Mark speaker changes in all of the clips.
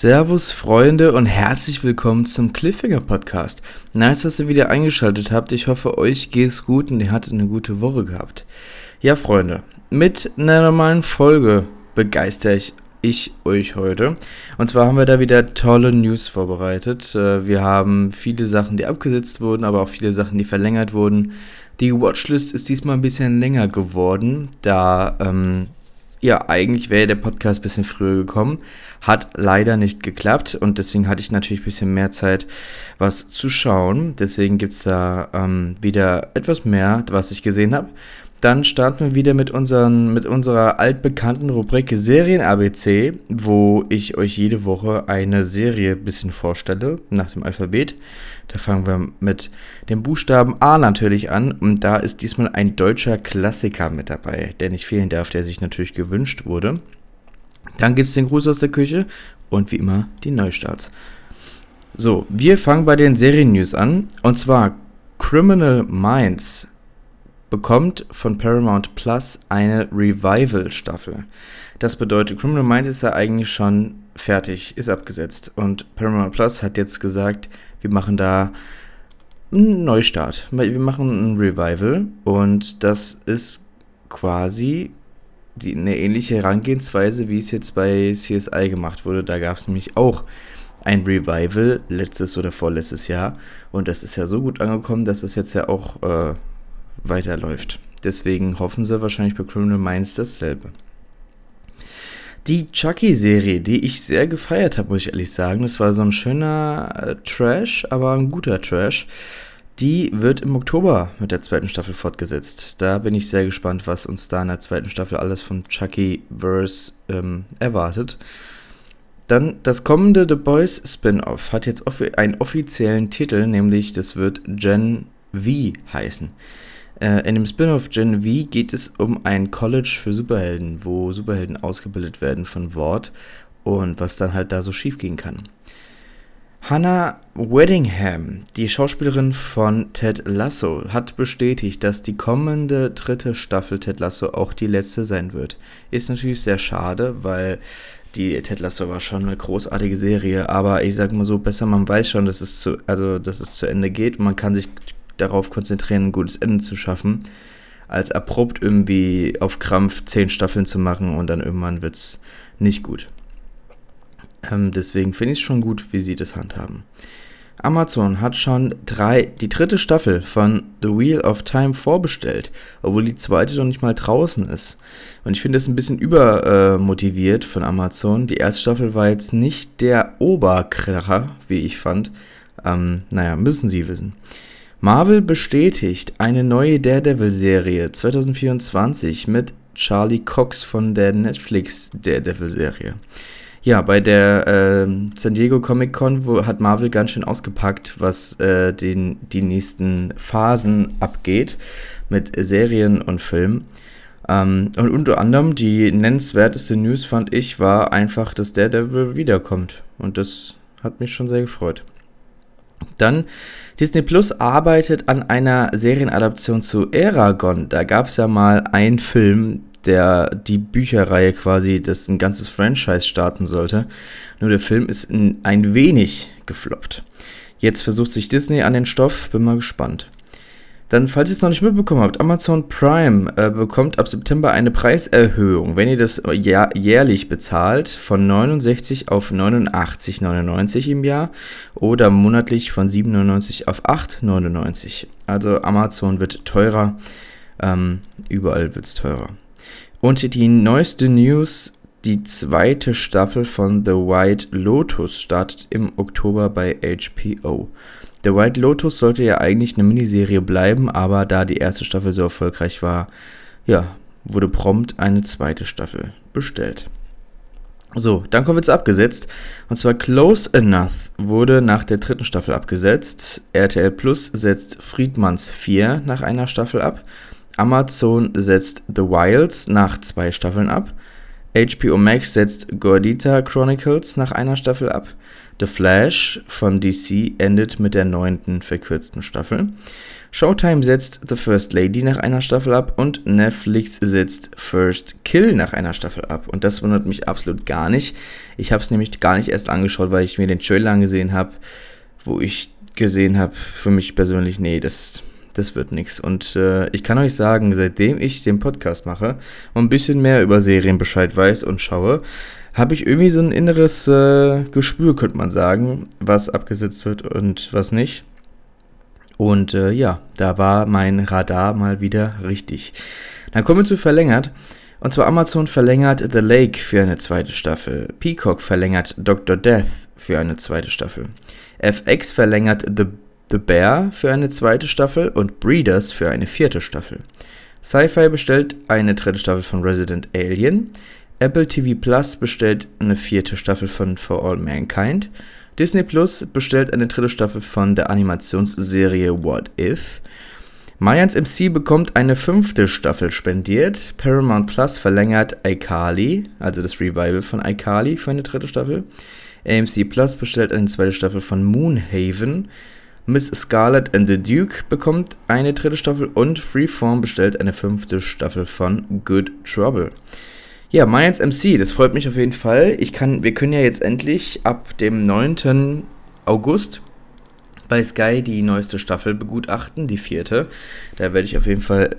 Speaker 1: Servus Freunde und herzlich willkommen zum Cliffhanger Podcast. Nice, dass ihr wieder eingeschaltet habt. Ich hoffe, euch geht's gut und ihr hattet eine gute Woche gehabt. Ja, Freunde, mit einer normalen Folge begeistere ich, ich euch heute. Und zwar haben wir da wieder tolle News vorbereitet. Äh, wir haben viele Sachen, die abgesetzt wurden, aber auch viele Sachen, die verlängert wurden. Die Watchlist ist diesmal ein bisschen länger geworden, da ähm, ja, eigentlich wäre der Podcast ein bisschen früher gekommen. Hat leider nicht geklappt und deswegen hatte ich natürlich ein bisschen mehr Zeit, was zu schauen. Deswegen gibt es da ähm, wieder etwas mehr, was ich gesehen habe. Dann starten wir wieder mit, unseren, mit unserer altbekannten Rubrik Serien ABC, wo ich euch jede Woche eine Serie ein bisschen vorstelle, nach dem Alphabet. Da fangen wir mit dem Buchstaben A natürlich an. Und da ist diesmal ein deutscher Klassiker mit dabei, der nicht fehlen darf, der sich natürlich gewünscht wurde. Dann gibt es den Gruß aus der Küche und wie immer die Neustarts. So, wir fangen bei den Serien-News an. Und zwar Criminal Minds bekommt von Paramount Plus eine Revival-Staffel. Das bedeutet, Criminal Minds ist ja eigentlich schon fertig, ist abgesetzt. Und Paramount Plus hat jetzt gesagt, wir machen da einen Neustart. Wir machen ein Revival und das ist quasi die, eine ähnliche Herangehensweise, wie es jetzt bei CSI gemacht wurde. Da gab es nämlich auch ein Revival letztes oder vorletztes Jahr und das ist ja so gut angekommen, dass es jetzt ja auch äh, weiterläuft. Deswegen hoffen sie wahrscheinlich bei Criminal Minds dasselbe. Die Chucky-Serie, die ich sehr gefeiert habe, muss ich ehrlich sagen, das war so ein schöner äh, Trash, aber ein guter Trash. Die wird im Oktober mit der zweiten Staffel fortgesetzt. Da bin ich sehr gespannt, was uns da in der zweiten Staffel alles von Chucky-Verse ähm, erwartet. Dann das kommende The Boys Spin-off hat jetzt offi einen offiziellen Titel, nämlich das wird Gen V heißen. Äh, in dem Spin-off Gen V geht es um ein College für Superhelden, wo Superhelden ausgebildet werden von Wort und was dann halt da so schief gehen kann. Hannah Weddingham, die Schauspielerin von Ted Lasso, hat bestätigt, dass die kommende dritte Staffel Ted Lasso auch die letzte sein wird. Ist natürlich sehr schade, weil die Ted Lasso war schon eine großartige Serie, aber ich sag mal so, besser man weiß schon, dass es zu, also dass es zu Ende geht. Man kann sich darauf konzentrieren, ein gutes Ende zu schaffen, als abrupt irgendwie auf Krampf zehn Staffeln zu machen und dann irgendwann wird es nicht gut. Ähm, deswegen finde ich es schon gut, wie sie das handhaben. Amazon hat schon drei, die dritte Staffel von The Wheel of Time vorbestellt, obwohl die zweite noch nicht mal draußen ist. Und ich finde das ein bisschen übermotiviert äh, von Amazon. Die erste Staffel war jetzt nicht der Oberkracher, wie ich fand. Ähm, naja, müssen sie wissen. Marvel bestätigt eine neue Daredevil-Serie 2024 mit Charlie Cox von der Netflix Daredevil-Serie. Ja, bei der äh, San Diego Comic Con wo, hat Marvel ganz schön ausgepackt, was äh, den, die nächsten Phasen abgeht mit Serien und Filmen. Ähm, und unter anderem die nennenswerteste News fand ich war einfach, dass Daredevil wiederkommt. Und das hat mich schon sehr gefreut. Dann Disney Plus arbeitet an einer Serienadaption zu Aragon. Da gab es ja mal einen Film, der die Bücherreihe quasi, das ein ganzes Franchise starten sollte. Nur der Film ist ein wenig gefloppt. Jetzt versucht sich Disney an den Stoff, bin mal gespannt. Dann, falls ihr es noch nicht mitbekommen habt, Amazon Prime äh, bekommt ab September eine Preiserhöhung, wenn ihr das jähr jährlich bezahlt, von 69 auf 89,99 im Jahr oder monatlich von 7,99 auf 8,99. Also Amazon wird teurer, ähm, überall wird es teurer. Und die neueste News, die zweite Staffel von The White Lotus startet im Oktober bei HBO. The White Lotus sollte ja eigentlich eine Miniserie bleiben, aber da die erste Staffel so erfolgreich war, ja, wurde prompt eine zweite Staffel bestellt. So, dann kommen wir zu abgesetzt. Und zwar Close Enough wurde nach der dritten Staffel abgesetzt. RTL Plus setzt Friedmanns 4 nach einer Staffel ab. Amazon setzt The Wilds nach zwei Staffeln ab. HBO Max setzt Gordita Chronicles nach einer Staffel ab. The Flash von DC endet mit der neunten verkürzten Staffel. Showtime setzt The First Lady nach einer Staffel ab und Netflix setzt First Kill nach einer Staffel ab. Und das wundert mich absolut gar nicht. Ich habe es nämlich gar nicht erst angeschaut, weil ich mir den Trailer angesehen habe, wo ich gesehen habe, für mich persönlich, nee, das, das wird nichts. Und äh, ich kann euch sagen, seitdem ich den Podcast mache und ein bisschen mehr über Serien Bescheid weiß und schaue, habe ich irgendwie so ein inneres äh, Gespür, könnte man sagen, was abgesetzt wird und was nicht. Und äh, ja, da war mein Radar mal wieder richtig. Dann kommen wir zu verlängert. Und zwar Amazon verlängert The Lake für eine zweite Staffel. Peacock verlängert Dr. Death für eine zweite Staffel. FX verlängert The, The Bear für eine zweite Staffel und Breeders für eine vierte Staffel. Sci-Fi bestellt eine dritte Staffel von Resident Alien. Apple TV Plus bestellt eine vierte Staffel von For All Mankind. Disney Plus bestellt eine dritte Staffel von der Animationsserie What If. Mayans MC bekommt eine fünfte Staffel spendiert. Paramount Plus verlängert iCarly, also das Revival von iCarly, für eine dritte Staffel. AMC Plus bestellt eine zweite Staffel von Moonhaven. Miss Scarlet and the Duke bekommt eine dritte Staffel und Freeform bestellt eine fünfte Staffel von Good Trouble. Ja, Mayans MC, das freut mich auf jeden Fall. Ich kann, wir können ja jetzt endlich ab dem 9. August bei Sky die neueste Staffel begutachten, die vierte. Da werde ich auf jeden Fall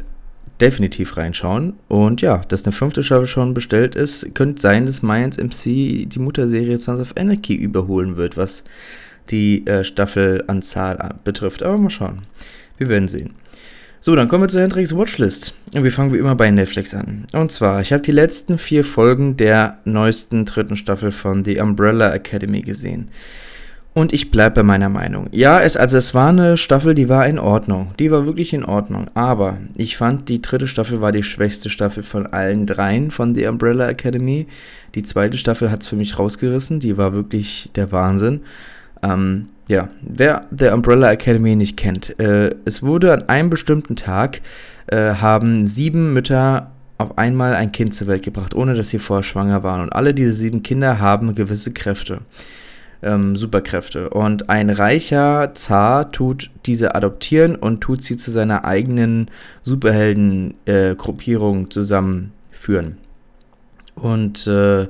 Speaker 1: definitiv reinschauen. Und ja, dass eine fünfte Staffel schon bestellt ist, könnte sein, dass Mayans MC die Mutterserie Sons of Anarchy überholen wird, was die äh, Staffelanzahl betrifft. Aber mal schauen. Wir werden sehen. So, dann kommen wir zur Hendrix Watchlist. Und wir fangen wie immer bei Netflix an. Und zwar, ich habe die letzten vier Folgen der neuesten dritten Staffel von The Umbrella Academy gesehen. Und ich bleibe bei meiner Meinung. Ja, es, also es war eine Staffel, die war in Ordnung. Die war wirklich in Ordnung. Aber ich fand, die dritte Staffel war die schwächste Staffel von allen dreien von The Umbrella Academy. Die zweite Staffel hat es für mich rausgerissen. Die war wirklich der Wahnsinn. Ähm, ja, wer The Umbrella Academy nicht kennt, äh, es wurde an einem bestimmten Tag, äh, haben sieben Mütter auf einmal ein Kind zur Welt gebracht, ohne dass sie vorher schwanger waren. Und alle diese sieben Kinder haben gewisse Kräfte, ähm, Superkräfte. Und ein reicher Zar tut diese adoptieren und tut sie zu seiner eigenen Superhelden-Gruppierung äh, zusammenführen. Und äh,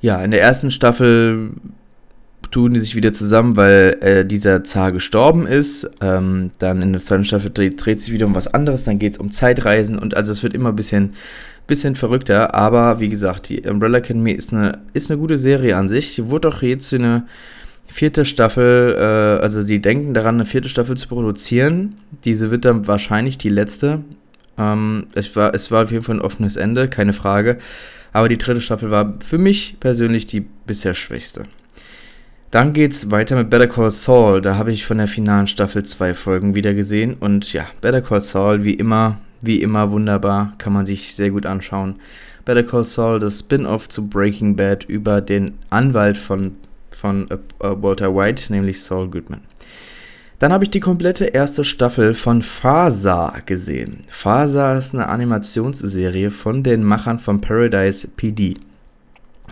Speaker 1: ja, in der ersten Staffel tun die sich wieder zusammen, weil äh, dieser Zar gestorben ist. Ähm, dann in der zweiten Staffel dreht, dreht sich wieder um was anderes. Dann geht es um Zeitreisen und also es wird immer ein bisschen, bisschen verrückter. Aber wie gesagt, die Umbrella Academy ist eine, ist eine gute Serie an sich. Die wurde auch jetzt eine vierte Staffel, äh, also die denken daran, eine vierte Staffel zu produzieren. Diese wird dann wahrscheinlich die letzte. Ähm, es, war, es war auf jeden Fall ein offenes Ende, keine Frage. Aber die dritte Staffel war für mich persönlich die bisher schwächste. Dann geht's weiter mit Better Call Saul. Da habe ich von der finalen Staffel zwei Folgen wieder gesehen. Und ja, Better Call Saul, wie immer, wie immer wunderbar, kann man sich sehr gut anschauen. Better Call Saul, das Spin-off zu Breaking Bad über den Anwalt von, von äh, Walter White, nämlich Saul Goodman. Dann habe ich die komplette erste Staffel von Fasa gesehen. Fasa ist eine Animationsserie von den Machern von Paradise PD.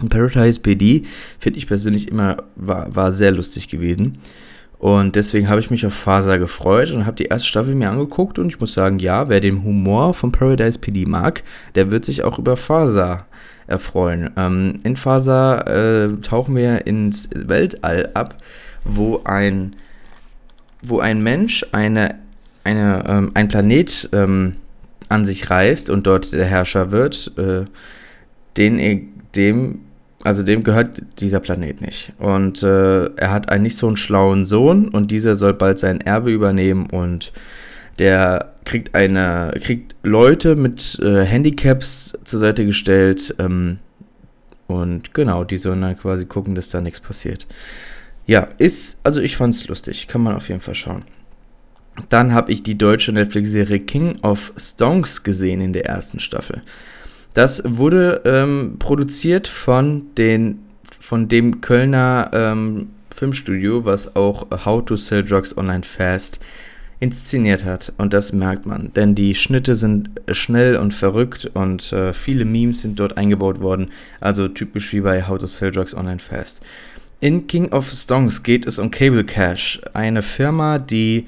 Speaker 1: Paradise PD finde ich persönlich immer, war, war sehr lustig gewesen. Und deswegen habe ich mich auf Faser gefreut und habe die erste Staffel mir angeguckt und ich muss sagen, ja, wer den Humor von Paradise PD mag, der wird sich auch über Faser erfreuen. Ähm, in Faser äh, tauchen wir ins Weltall ab, wo ein, wo ein Mensch eine, eine, ähm, ein Planet ähm, an sich reißt und dort der Herrscher wird, äh, den, dem also dem gehört dieser Planet nicht. Und äh, er hat einen nicht so einen schlauen Sohn und dieser soll bald sein Erbe übernehmen und der kriegt eine, kriegt Leute mit äh, Handicaps zur Seite gestellt. Ähm, und genau, die sollen dann quasi gucken, dass da nichts passiert. Ja, ist, also ich fand's lustig. Kann man auf jeden Fall schauen. Dann habe ich die deutsche Netflix-Serie King of Stonks gesehen in der ersten Staffel. Das wurde ähm, produziert von, den, von dem Kölner ähm, Filmstudio, was auch How to Sell Drugs Online Fast inszeniert hat. Und das merkt man, denn die Schnitte sind schnell und verrückt und äh, viele Memes sind dort eingebaut worden. Also typisch wie bei How to Sell Drugs Online Fast. In King of Stongs geht es um Cable Cash, eine Firma, die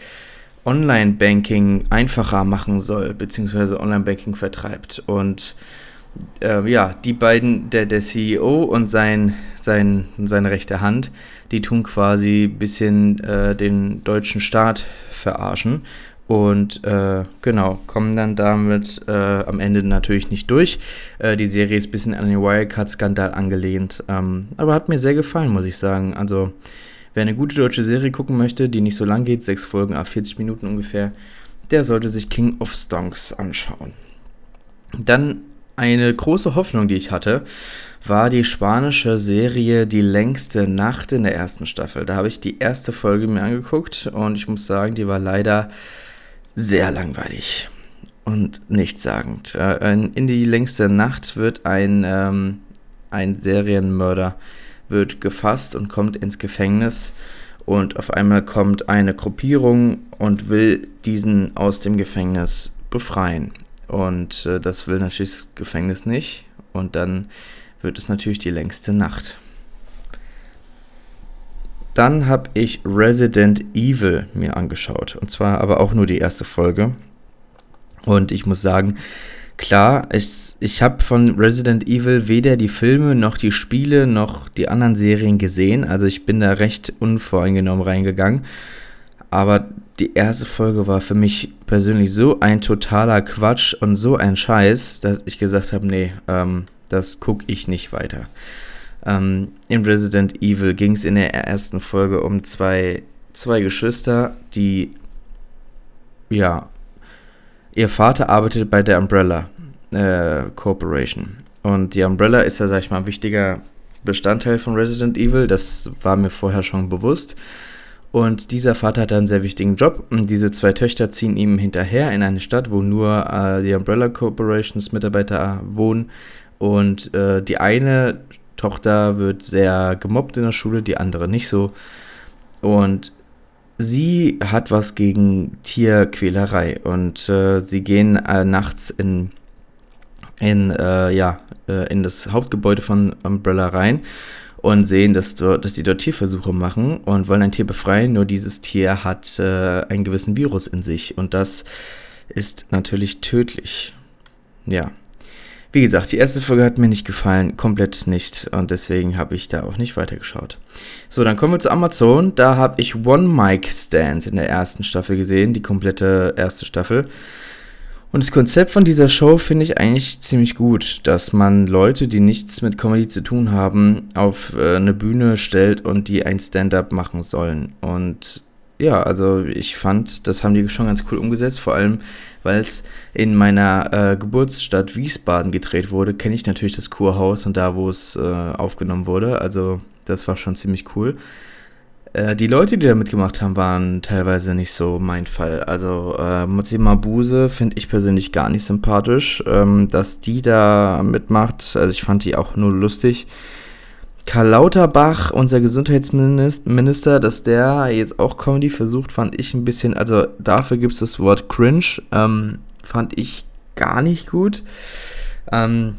Speaker 1: Online-Banking einfacher machen soll, beziehungsweise Online-Banking vertreibt. Und äh, ja, die beiden, der, der CEO und sein, sein, seine rechte Hand, die tun quasi ein bisschen äh, den deutschen Staat verarschen. Und äh, genau, kommen dann damit äh, am Ende natürlich nicht durch. Äh, die Serie ist ein bisschen an den Wirecard-Skandal angelehnt. Ähm, aber hat mir sehr gefallen, muss ich sagen. Also, wer eine gute deutsche Serie gucken möchte, die nicht so lang geht, sechs Folgen ab 40 Minuten ungefähr, der sollte sich King of Stonks anschauen. Dann eine große Hoffnung, die ich hatte, war die spanische Serie Die längste Nacht in der ersten Staffel. Da habe ich die erste Folge mir angeguckt und ich muss sagen, die war leider sehr langweilig und nichtssagend. Äh, in die längste Nacht wird ein, ähm, ein Serienmörder wird gefasst und kommt ins Gefängnis und auf einmal kommt eine Gruppierung und will diesen aus dem Gefängnis befreien. Und äh, das will natürlich das Gefängnis nicht. Und dann wird es natürlich die längste Nacht. Dann habe ich Resident Evil mir angeschaut. Und zwar aber auch nur die erste Folge. Und ich muss sagen, klar, ich, ich habe von Resident Evil weder die Filme noch die Spiele noch die anderen Serien gesehen. Also ich bin da recht unvoreingenommen reingegangen. Aber die erste Folge war für mich persönlich so ein totaler Quatsch und so ein Scheiß, dass ich gesagt habe, nee, ähm, das gucke ich nicht weiter. Ähm, in Resident Evil ging es in der ersten Folge um zwei, zwei Geschwister, die, ja, ihr Vater arbeitet bei der Umbrella äh, Corporation. Und die Umbrella ist ja, sag ich mal, ein wichtiger Bestandteil von Resident Evil. Das war mir vorher schon bewusst. Und dieser Vater hat einen sehr wichtigen Job. Und diese zwei Töchter ziehen ihm hinterher in eine Stadt, wo nur äh, die Umbrella Corporations Mitarbeiter wohnen. Und äh, die eine Tochter wird sehr gemobbt in der Schule, die andere nicht so. Und sie hat was gegen Tierquälerei. Und äh, sie gehen äh, nachts in, in, äh, ja, äh, in das Hauptgebäude von Umbrella rein und sehen, dass, dass die dort Tierversuche machen und wollen ein Tier befreien, nur dieses Tier hat äh, einen gewissen Virus in sich und das ist natürlich tödlich. Ja. Wie gesagt, die erste Folge hat mir nicht gefallen, komplett nicht und deswegen habe ich da auch nicht weitergeschaut. So, dann kommen wir zu Amazon. Da habe ich One Mic Stand in der ersten Staffel gesehen, die komplette erste Staffel. Und das Konzept von dieser Show finde ich eigentlich ziemlich gut, dass man Leute, die nichts mit Comedy zu tun haben, auf äh, eine Bühne stellt und die ein Stand-up machen sollen. Und ja, also ich fand, das haben die schon ganz cool umgesetzt, vor allem weil es in meiner äh, Geburtsstadt Wiesbaden gedreht wurde, kenne ich natürlich das Kurhaus und da, wo es äh, aufgenommen wurde. Also das war schon ziemlich cool. Äh, die Leute, die da mitgemacht haben, waren teilweise nicht so mein Fall. Also äh, Mutzi Mabuse finde ich persönlich gar nicht sympathisch. Ähm, dass die da mitmacht, also ich fand die auch nur lustig. Karl Lauterbach, unser Gesundheitsminister, dass der jetzt auch Comedy versucht, fand ich ein bisschen, also dafür gibt es das Wort cringe, ähm, fand ich gar nicht gut. Ähm,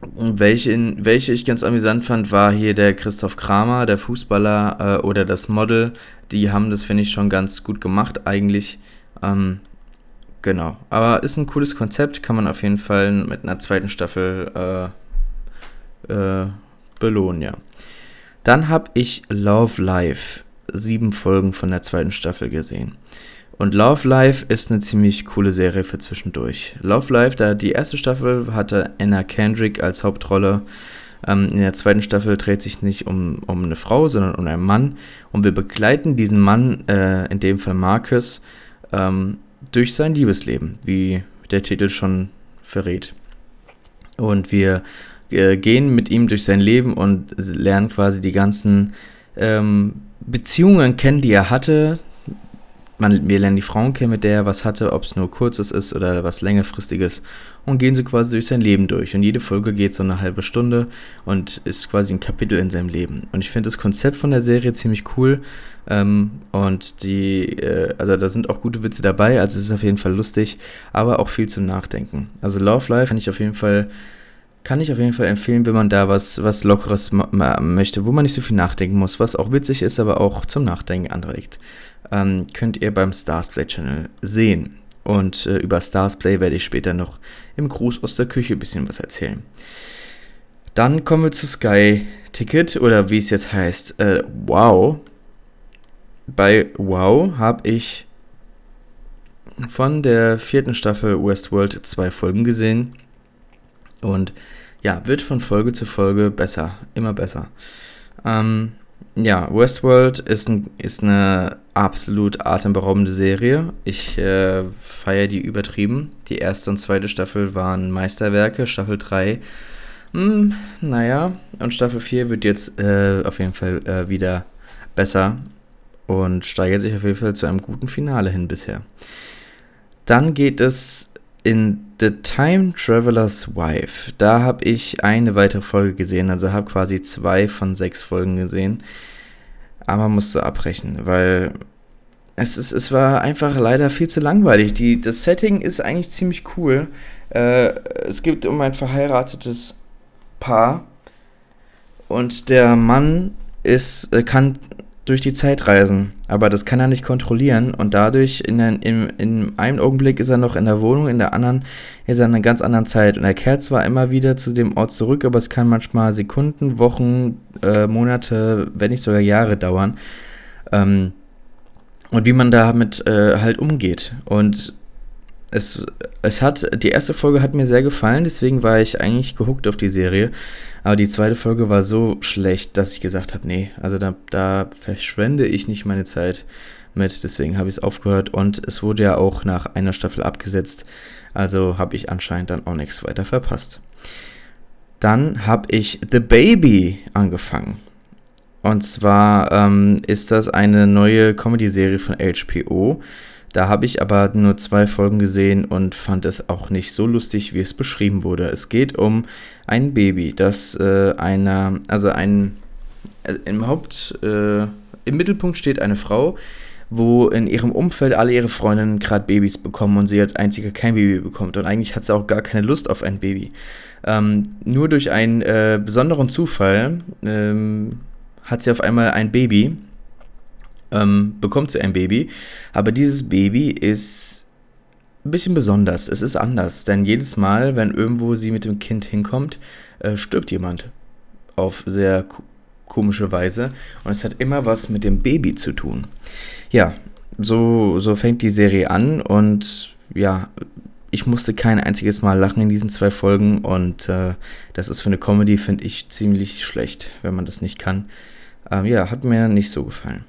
Speaker 1: welche, welche ich ganz amüsant fand, war hier der Christoph Kramer, der Fußballer äh, oder das Model. Die haben das, finde ich, schon ganz gut gemacht eigentlich. Ähm, genau. Aber ist ein cooles Konzept, kann man auf jeden Fall mit einer zweiten Staffel äh, äh, belohnen, ja. Dann habe ich Love Life, sieben Folgen von der zweiten Staffel gesehen. Und Love Life ist eine ziemlich coole Serie für zwischendurch. Love Life, da die erste Staffel hatte Anna Kendrick als Hauptrolle. Ähm, in der zweiten Staffel dreht sich nicht um, um eine Frau, sondern um einen Mann. Und wir begleiten diesen Mann, äh, in dem Fall Marcus, ähm, durch sein Liebesleben, wie der Titel schon verrät. Und wir äh, gehen mit ihm durch sein Leben und lernen quasi die ganzen ähm, Beziehungen kennen, die er hatte, man, wir lernen die Frauen kennen, mit der er was hatte, ob es nur kurzes ist oder was längerfristiges und gehen so quasi durch sein Leben durch. Und jede Folge geht so eine halbe Stunde und ist quasi ein Kapitel in seinem Leben. Und ich finde das Konzept von der Serie ziemlich cool. Ähm, und die, äh, also da sind auch gute Witze dabei, also es ist auf jeden Fall lustig, aber auch viel zum Nachdenken. Also Love Life kann ich auf jeden Fall kann ich auf jeden Fall empfehlen, wenn man da was, was Lockeres möchte, wo man nicht so viel nachdenken muss, was auch witzig ist, aber auch zum Nachdenken anregt. Ähm, könnt ihr beim Starsplay Channel sehen. Und äh, über Starsplay werde ich später noch im Gruß aus der Küche ein bisschen was erzählen. Dann kommen wir zu Sky Ticket oder wie es jetzt heißt, äh, Wow. Bei Wow habe ich von der vierten Staffel Westworld zwei Folgen gesehen. Und ja, wird von Folge zu Folge besser, immer besser. Ähm, ja, Westworld ist, ein, ist eine absolut atemberaubende Serie. Ich äh, feiere die übertrieben. Die erste und zweite Staffel waren Meisterwerke. Staffel 3, mh, hm, naja. Und Staffel 4 wird jetzt äh, auf jeden Fall äh, wieder besser und steigert sich auf jeden Fall zu einem guten Finale hin bisher. Dann geht es in The Time Traveler's Wife. Da habe ich eine weitere Folge gesehen, also habe quasi zwei von sechs Folgen gesehen. Aber musste abbrechen, weil es, ist, es war einfach leider viel zu langweilig. Die, das Setting ist eigentlich ziemlich cool. Äh, es geht um ein verheiratetes Paar und der Mann ist, äh, kann durch die Zeit reisen. Aber das kann er nicht kontrollieren und dadurch in, in, in einem Augenblick ist er noch in der Wohnung, in der anderen ist er in einer ganz anderen Zeit. Und er kehrt zwar immer wieder zu dem Ort zurück, aber es kann manchmal Sekunden, Wochen, äh, Monate, wenn nicht sogar Jahre dauern. Ähm, und wie man damit äh, halt umgeht. Und es, es hat, die erste Folge hat mir sehr gefallen, deswegen war ich eigentlich gehuckt auf die Serie. Aber die zweite Folge war so schlecht, dass ich gesagt habe, nee, also da, da verschwende ich nicht meine Zeit mit, deswegen habe ich es aufgehört und es wurde ja auch nach einer Staffel abgesetzt, also habe ich anscheinend dann auch nichts weiter verpasst. Dann habe ich The Baby angefangen. Und zwar ähm, ist das eine neue Comedy-Serie von HBO. Da habe ich aber nur zwei Folgen gesehen und fand es auch nicht so lustig, wie es beschrieben wurde. Es geht um ein Baby, das äh, einer, also ein, äh, im Haupt, äh, im Mittelpunkt steht eine Frau, wo in ihrem Umfeld alle ihre Freundinnen gerade Babys bekommen und sie als einzige kein Baby bekommt. Und eigentlich hat sie auch gar keine Lust auf ein Baby. Ähm, nur durch einen äh, besonderen Zufall ähm, hat sie auf einmal ein Baby ähm, bekommt sie ein Baby. Aber dieses Baby ist ein bisschen besonders. Es ist anders, denn jedes Mal, wenn irgendwo sie mit dem Kind hinkommt, äh, stirbt jemand. Auf sehr komische Weise. Und es hat immer was mit dem Baby zu tun. Ja, so, so fängt die Serie an und ja, ich musste kein einziges Mal lachen in diesen zwei Folgen und äh, das ist für eine Comedy, finde ich, ziemlich schlecht, wenn man das nicht kann. Ähm, ja, hat mir nicht so gefallen.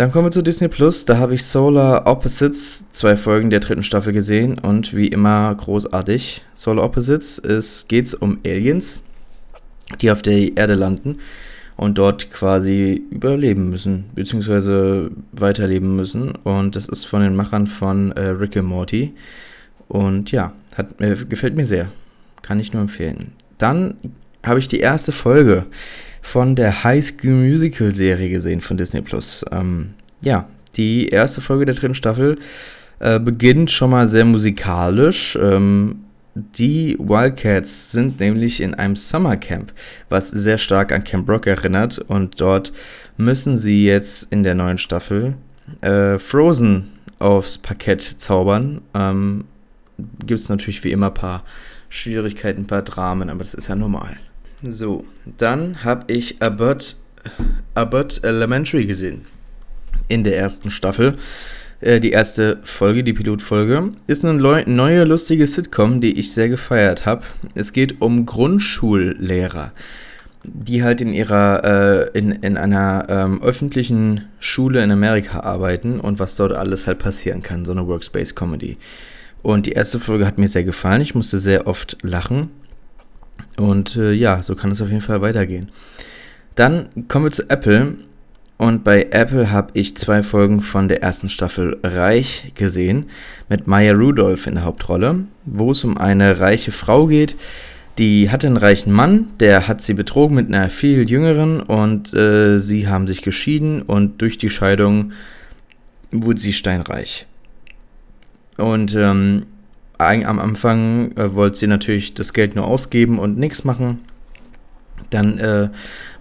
Speaker 1: Dann kommen wir zu Disney Plus. Da habe ich Solar Opposites, zwei Folgen der dritten Staffel gesehen und wie immer großartig. Solar Opposites geht es um Aliens, die auf der Erde landen und dort quasi überleben müssen, beziehungsweise weiterleben müssen. Und das ist von den Machern von äh, Rick and Morty. Und ja, hat, äh, gefällt mir sehr. Kann ich nur empfehlen. Dann habe ich die erste Folge von der High School Musical Serie gesehen von Disney Plus. Ähm, ja, die erste Folge der dritten Staffel äh, beginnt schon mal sehr musikalisch. Ähm, die Wildcats sind nämlich in einem Summercamp, was sehr stark an Camp Rock erinnert. Und dort müssen sie jetzt in der neuen Staffel äh, Frozen aufs Parkett zaubern. Ähm, Gibt es natürlich wie immer ein paar Schwierigkeiten, ein paar Dramen, aber das ist ja normal. So, dann habe ich Abbott, Abbott Elementary gesehen. In der ersten Staffel. Äh, die erste Folge, die Pilotfolge, ist eine neue lustige Sitcom, die ich sehr gefeiert habe. Es geht um Grundschullehrer, die halt in ihrer, äh, in, in einer ähm, öffentlichen Schule in Amerika arbeiten und was dort alles halt passieren kann, so eine Workspace-Comedy. Und die erste Folge hat mir sehr gefallen. Ich musste sehr oft lachen. Und äh, ja, so kann es auf jeden Fall weitergehen. Dann kommen wir zu Apple. Und bei Apple habe ich zwei Folgen von der ersten Staffel Reich gesehen, mit Maya Rudolph in der Hauptrolle, wo es um eine reiche Frau geht, die hatte einen reichen Mann, der hat sie betrogen mit einer viel jüngeren und äh, sie haben sich geschieden und durch die Scheidung wurde sie steinreich. Und ähm, am Anfang äh, wollte sie natürlich das Geld nur ausgeben und nichts machen. Dann äh,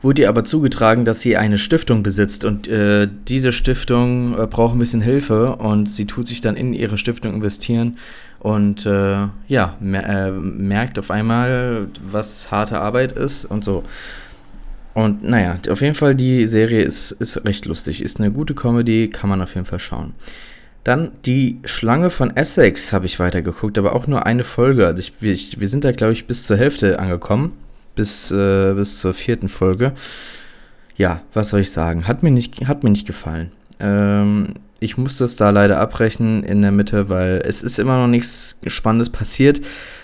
Speaker 1: wurde ihr aber zugetragen, dass sie eine Stiftung besitzt und äh, diese Stiftung äh, braucht ein bisschen Hilfe und sie tut sich dann in ihre Stiftung investieren und äh, ja, mer äh, merkt auf einmal, was harte Arbeit ist und so. Und naja, auf jeden Fall, die Serie ist, ist recht lustig, ist eine gute Comedy, kann man auf jeden Fall schauen. Dann die Schlange von Essex habe ich weitergeguckt, aber auch nur eine Folge. Also ich, wir, wir sind da, glaube ich, bis zur Hälfte angekommen bis, äh, bis zur vierten Folge. Ja, was soll ich sagen? Hat mir nicht, hat mir nicht gefallen. Ähm, ich musste es da leider abbrechen in der Mitte, weil es ist immer noch nichts Spannendes passiert.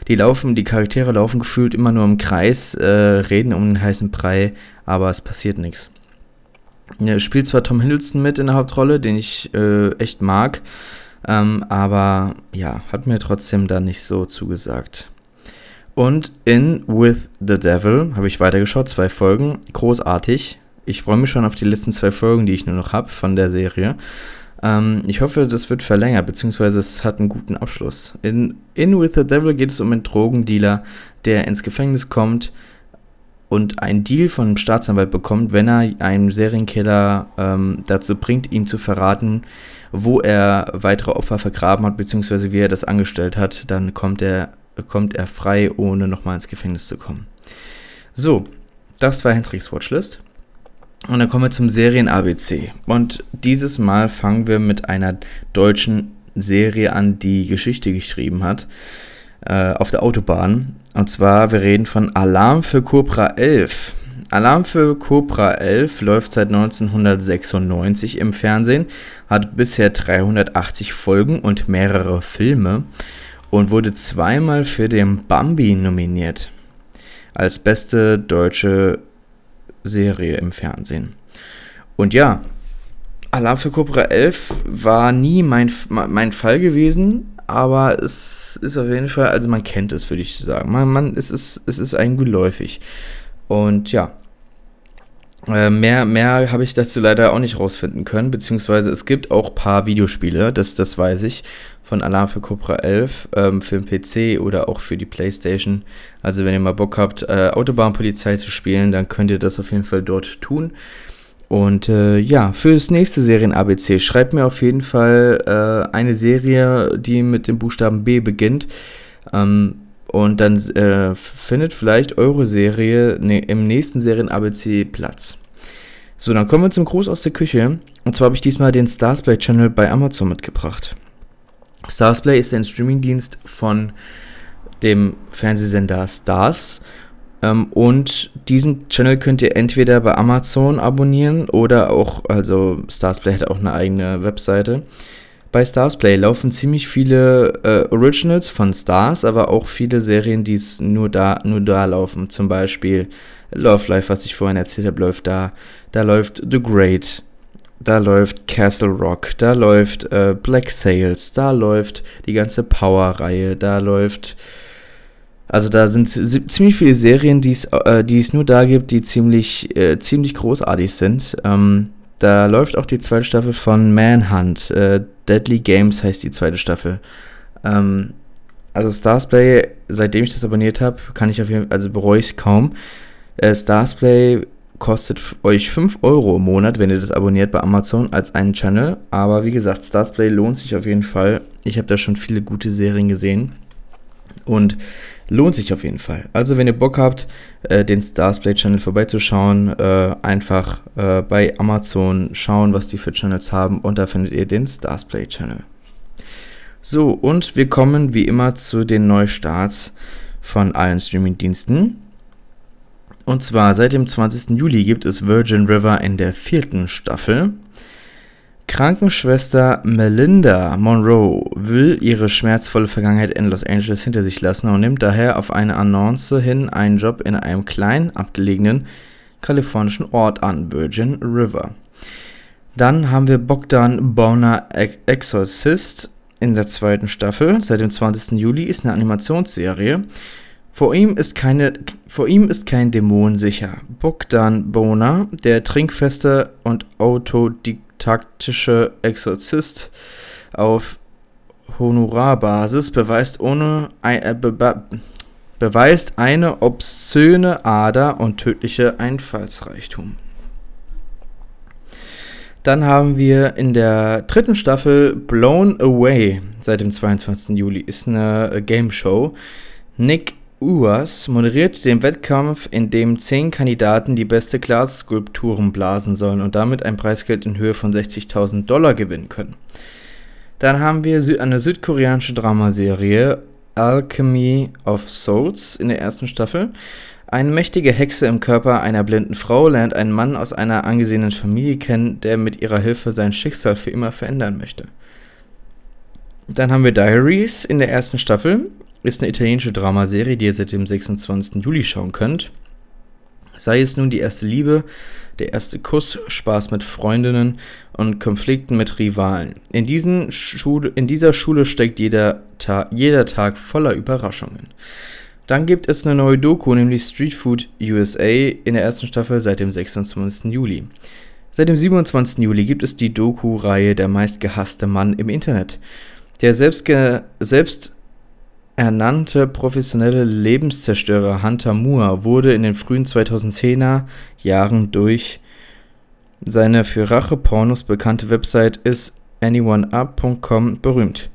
Speaker 1: Die laufen, die Charaktere laufen gefühlt immer nur im Kreis, äh, reden um den heißen Brei, aber es passiert nichts. Spielt zwar Tom Hiddleston mit in der Hauptrolle, den ich äh, echt mag, ähm, aber ja, hat mir trotzdem da nicht so zugesagt. Und in With the Devil habe ich weitergeschaut, zwei Folgen. Großartig. Ich freue mich schon auf die letzten zwei Folgen, die ich nur noch habe von der Serie. Ähm, ich hoffe, das wird verlängert, beziehungsweise es hat einen guten Abschluss. In, in With the Devil geht es um einen Drogendealer, der ins Gefängnis kommt und einen Deal von einem Staatsanwalt bekommt, wenn er einen Serienkiller ähm, dazu bringt, ihm zu verraten, wo er weitere Opfer vergraben hat, beziehungsweise wie er das angestellt hat, dann kommt er kommt er frei, ohne nochmal ins Gefängnis zu kommen. So, das war Hendricks Watchlist. Und dann kommen wir zum Serien-ABC. Und dieses Mal fangen wir mit einer deutschen Serie an, die Geschichte geschrieben hat. Äh, auf der Autobahn. Und zwar, wir reden von Alarm für Cobra 11. Alarm für Cobra 11 läuft seit 1996 im Fernsehen, hat bisher 380 Folgen und mehrere Filme und wurde zweimal für den Bambi nominiert als beste deutsche Serie im Fernsehen. Und ja, Alarm für Cobra 11 war nie mein, mein Fall gewesen, aber es ist auf jeden Fall, also man kennt es, würde ich sagen. Man, man, es, ist, es ist ein geläufig. Und ja, äh, mehr mehr habe ich dazu leider auch nicht rausfinden können, beziehungsweise es gibt auch ein paar Videospiele, das, das weiß ich, von Alarm für Cobra 11 ähm, für den PC oder auch für die Playstation. Also wenn ihr mal Bock habt, äh, Autobahnpolizei zu spielen, dann könnt ihr das auf jeden Fall dort tun. Und äh, ja, für das nächste Serien-ABC schreibt mir auf jeden Fall äh, eine Serie, die mit dem Buchstaben B beginnt. Ähm, und dann äh, findet vielleicht eure Serie ne, im nächsten Serien-ABC Platz. So, dann kommen wir zum Gruß aus der Küche. Und zwar habe ich diesmal den Starsplay Channel bei Amazon mitgebracht. Starsplay ist ein Streamingdienst von dem Fernsehsender Stars. Ähm, und diesen Channel könnt ihr entweder bei Amazon abonnieren oder auch, also Starsplay hat auch eine eigene Webseite. Bei Starsplay laufen ziemlich viele äh, Originals von Stars, aber auch viele Serien, die es nur da, nur da laufen. Zum Beispiel Love Life, was ich vorhin erzählt habe, läuft da. Da läuft The Great. Da läuft Castle Rock. Da läuft äh, Black Sails. Da läuft die ganze Power-Reihe. Da läuft. Also da sind ziemlich viele Serien, die äh, es nur da gibt, die ziemlich, äh, ziemlich großartig sind. Ähm, da läuft auch die zweite Staffel von Manhunt. Äh, Deadly Games heißt die zweite Staffel. Ähm, also Starsplay, seitdem ich das abonniert habe, kann ich auf jeden Fall, also bereue ich es kaum. Äh, Starsplay kostet euch 5 Euro im Monat, wenn ihr das abonniert bei Amazon als einen Channel. Aber wie gesagt, Starsplay lohnt sich auf jeden Fall. Ich habe da schon viele gute Serien gesehen. Und lohnt sich auf jeden Fall. Also wenn ihr Bock habt, äh, den Starsplay Channel vorbeizuschauen, äh, einfach äh, bei Amazon schauen, was die für Channels haben und da findet ihr den Starsplay Channel. So, und wir kommen wie immer zu den Neustarts von allen Streamingdiensten. Und zwar seit dem 20. Juli gibt es Virgin River in der vierten Staffel. Krankenschwester Melinda Monroe will ihre schmerzvolle Vergangenheit in Los Angeles hinter sich lassen und nimmt daher auf eine Annonce hin einen Job in einem kleinen, abgelegenen kalifornischen Ort an, Virgin River. Dann haben wir Bogdan Boner Exorcist in der zweiten Staffel. Seit dem 20. Juli ist eine Animationsserie. Vor ihm ist, keine, vor ihm ist kein Dämon sicher. Bogdan Boner, der trinkfeste und autodidaktische Exorzist auf Honorarbasis beweist, ohne, äh, be, be, beweist eine obszöne Ader und tödliche Einfallsreichtum. Dann haben wir in der dritten Staffel Blown Away seit dem 22. Juli. Ist eine äh, Game Show. Nick Uas moderiert den Wettkampf, in dem zehn Kandidaten die beste Glasskulpturen blasen sollen und damit ein Preisgeld in Höhe von 60.000 Dollar gewinnen können. Dann haben wir eine südkoreanische Dramaserie Alchemy of Souls in der ersten Staffel. Eine mächtige Hexe im Körper einer blinden Frau lernt einen Mann aus einer angesehenen Familie kennen, der mit ihrer Hilfe sein Schicksal für immer verändern möchte. Dann haben wir Diaries in der ersten Staffel. Ist eine italienische Dramaserie, die ihr seit dem 26. Juli schauen könnt. Sei es nun die erste Liebe, der erste Kuss, Spaß mit Freundinnen und Konflikten mit Rivalen. In, diesen Schule, in dieser Schule steckt jeder, Ta jeder Tag voller Überraschungen. Dann gibt es eine neue Doku, nämlich Street Food USA in der ersten Staffel seit dem 26. Juli. Seit dem 27. Juli gibt es die Doku-Reihe Der meistgehasste Mann im Internet. Der selbst, selbst ernannte professionelle Lebenszerstörer Hunter Moore wurde in den frühen 2010er Jahren durch seine für Rache-Pornos bekannte Website is anyoneUp.com berühmt.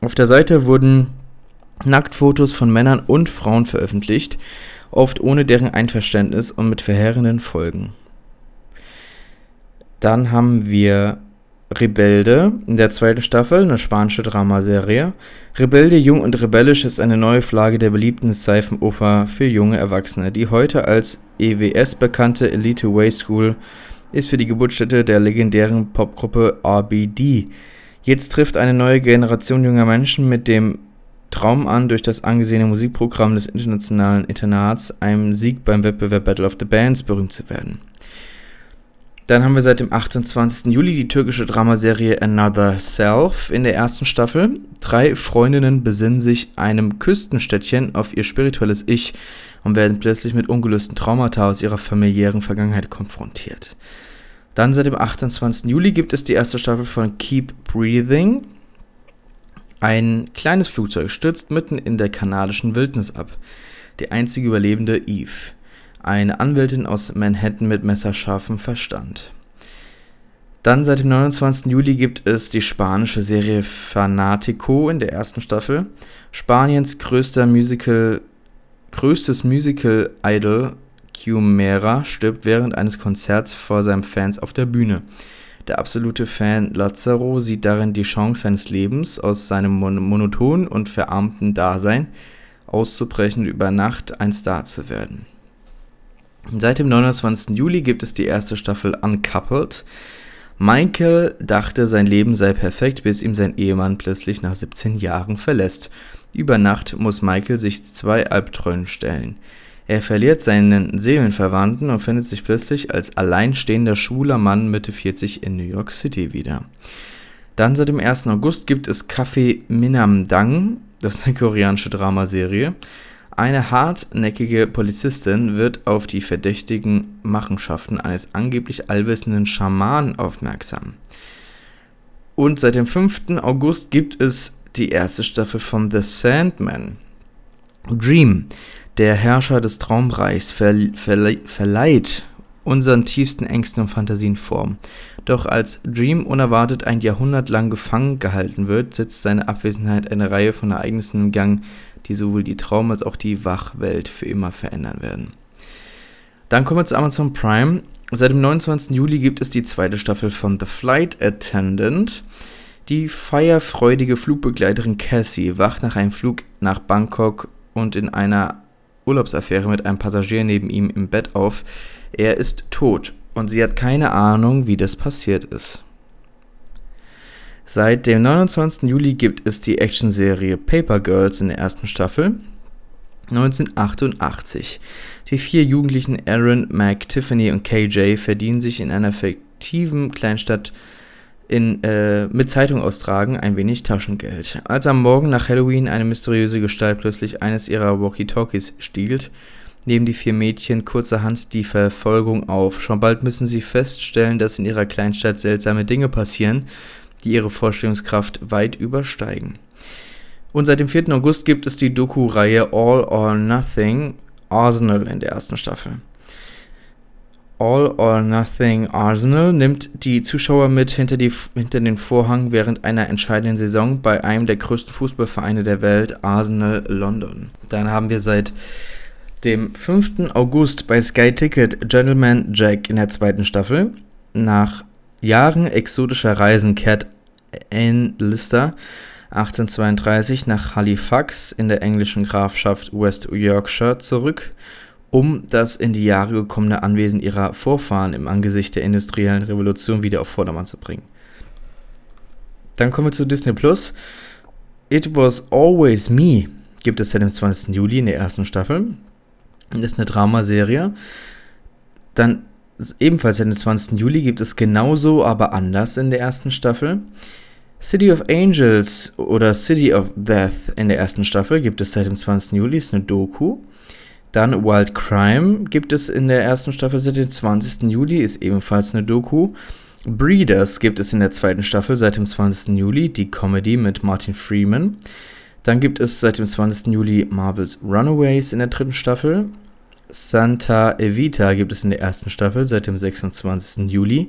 Speaker 1: Auf der Seite wurden Nacktfotos von Männern und Frauen veröffentlicht, oft ohne deren Einverständnis und mit verheerenden Folgen. Dann haben wir Rebelde in der zweiten Staffel, eine spanische Dramaserie. Rebelde Jung und Rebellisch ist eine neue Flagge der beliebten Seifenoper für junge Erwachsene. Die heute als EWS bekannte Elite Way School ist für die Geburtsstätte der legendären Popgruppe RBD. Jetzt trifft eine neue Generation junger Menschen mit dem Traum an, durch das angesehene Musikprogramm des internationalen Internats einem Sieg beim Wettbewerb Battle of the Bands berühmt zu werden. Dann haben wir seit dem 28. Juli die türkische Dramaserie Another Self in der ersten Staffel. Drei Freundinnen besinnen sich einem Küstenstädtchen auf ihr spirituelles Ich und werden plötzlich mit ungelösten Traumata aus ihrer familiären Vergangenheit konfrontiert. Dann seit dem 28. Juli gibt es die erste Staffel von Keep Breathing. Ein kleines Flugzeug stürzt mitten in der kanadischen Wildnis ab. Die einzige Überlebende Eve, eine Anwältin aus Manhattan mit messerscharfem Verstand. Dann seit dem 29. Juli gibt es die spanische Serie Fanatico in der ersten Staffel. Spaniens größter Musical, größtes Musical-Idol Cumera stirbt während eines Konzerts vor seinen Fans auf der Bühne. Der absolute Fan Lazaro sieht darin die Chance seines Lebens, aus seinem monotonen und verarmten Dasein auszubrechen und über Nacht ein Star zu werden. Seit dem 29. Juli gibt es die erste Staffel Uncoupled. Michael dachte, sein Leben sei perfekt, bis ihm sein Ehemann plötzlich nach 17 Jahren verlässt. Über Nacht muss Michael sich zwei Albträumen stellen. Er verliert seinen Seelenverwandten und findet sich plötzlich als alleinstehender schwuler Mann Mitte 40 in New York City wieder. Dann seit dem 1. August gibt es Café Minamdang, das ist eine koreanische Dramaserie. Eine hartnäckige Polizistin wird auf die verdächtigen Machenschaften eines angeblich allwissenden Schamanen aufmerksam. Und seit dem 5. August gibt es die erste Staffel von The Sandman. Dream, der Herrscher des Traumreichs verle verle verleiht unseren tiefsten Ängsten und Fantasien Form. Doch als Dream unerwartet ein Jahrhundert lang gefangen gehalten wird, setzt seine Abwesenheit eine Reihe von Ereignissen im Gang, die sowohl die Traum- als auch die Wachwelt für immer verändern werden. Dann kommen wir zu Amazon Prime. Seit dem 29. Juli gibt es die zweite Staffel von The Flight Attendant. Die feierfreudige Flugbegleiterin Cassie wacht nach einem Flug nach Bangkok und in einer Urlaubsaffäre mit einem Passagier neben ihm im Bett auf. Er ist tot und sie hat keine Ahnung, wie das passiert ist. Seit dem 29. Juli gibt es die Actionserie Paper Girls in der ersten Staffel. 1988. Die vier Jugendlichen Aaron, Mac, Tiffany und KJ verdienen sich in einer fiktiven Kleinstadt in, äh, mit Zeitung austragen ein wenig Taschengeld. Als am Morgen nach Halloween eine mysteriöse Gestalt plötzlich eines ihrer Walkie-Talkies stiehlt, nehmen die vier Mädchen kurzerhand die Verfolgung auf. Schon bald müssen sie feststellen, dass in ihrer Kleinstadt seltsame Dinge passieren, die ihre Vorstellungskraft weit übersteigen. Und seit dem 4. August gibt es die Doku-Reihe All or Nothing Arsenal in der ersten Staffel. All or Nothing Arsenal nimmt die Zuschauer mit hinter, die, hinter den Vorhang während einer entscheidenden Saison bei einem der größten Fußballvereine der Welt, Arsenal London. Dann haben wir seit dem 5. August bei Sky Ticket Gentleman Jack in der zweiten Staffel. Nach Jahren exotischer Reisen kehrt Anne Lister 1832 nach Halifax in der englischen Grafschaft West Yorkshire zurück um das in die Jahre gekommene Anwesen ihrer Vorfahren im Angesicht der industriellen Revolution wieder auf Vordermann zu bringen. Dann kommen wir zu Disney Plus. It Was Always Me gibt es seit dem 20. Juli in der ersten Staffel. Das ist eine Dramaserie. Dann ebenfalls seit dem 20. Juli gibt es genauso, aber anders in der ersten Staffel. City of Angels oder City of Death in der ersten Staffel gibt es seit dem 20. Juli, ist eine Doku. Dann Wild Crime gibt es in der ersten Staffel seit dem 20. Juli, ist ebenfalls eine Doku. Breeders gibt es in der zweiten Staffel seit dem 20. Juli, die Comedy mit Martin Freeman. Dann gibt es seit dem 20. Juli Marvels Runaways in der dritten Staffel. Santa Evita gibt es in der ersten Staffel seit dem 26. Juli.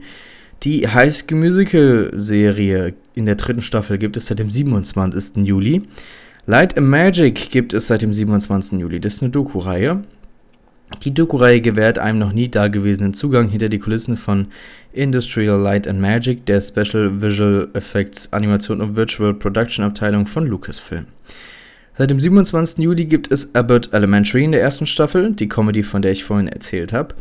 Speaker 1: Die High School Musical Serie in der dritten Staffel gibt es seit dem 27. Juli. Light and Magic gibt es seit dem 27. Juli. Das ist eine Doku-Reihe. Die Doku-Reihe gewährt einem noch nie dagewesenen Zugang hinter die Kulissen von Industrial Light and Magic, der Special Visual Effects Animation und Virtual Production Abteilung von Lucasfilm. Seit dem 27. Juli gibt es Abbott Elementary in der ersten Staffel, die Comedy, von der ich vorhin erzählt habe.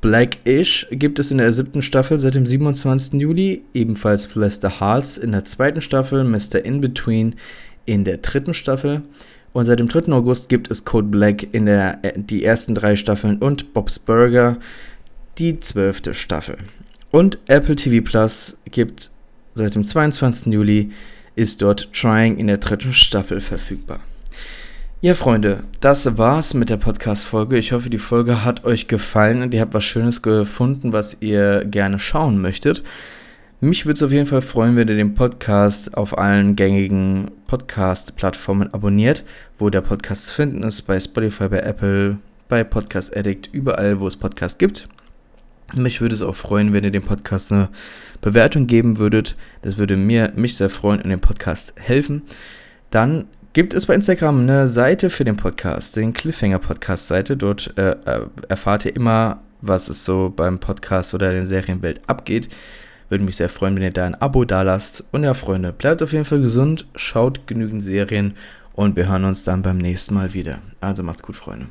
Speaker 1: Blackish gibt es in der siebten Staffel seit dem 27. Juli, ebenfalls Lester Hearts in der zweiten Staffel, Mr. In-Between in der dritten Staffel. Und seit dem 3. August gibt es Code Black in der, äh, die ersten drei Staffeln und Bob's Burger die zwölfte Staffel. Und Apple TV Plus gibt seit dem 22. Juli ist dort Trying in der dritten Staffel verfügbar. Ja, Freunde, das war's mit der Podcast-Folge. Ich hoffe, die Folge hat euch gefallen und ihr habt was Schönes gefunden, was ihr gerne schauen möchtet. Mich würde es auf jeden Fall freuen, wenn ihr den Podcast auf allen gängigen Podcast-Plattformen abonniert, wo der Podcast zu finden ist, bei Spotify, bei Apple, bei Podcast Addict, überall, wo es Podcast gibt. Mich würde es auch freuen, wenn ihr dem Podcast eine Bewertung geben würdet. Das würde mir mich sehr freuen und dem Podcast helfen. Dann gibt es bei Instagram eine Seite für den Podcast, den Cliffhanger Podcast Seite. Dort äh, äh erfahrt ihr immer, was es so beim Podcast oder der Serienwelt abgeht. Würde mich sehr freuen, wenn ihr da ein Abo da lasst. Und ja, Freunde, bleibt auf jeden Fall gesund, schaut genügend Serien und wir hören uns dann beim nächsten Mal wieder. Also macht's gut, Freunde.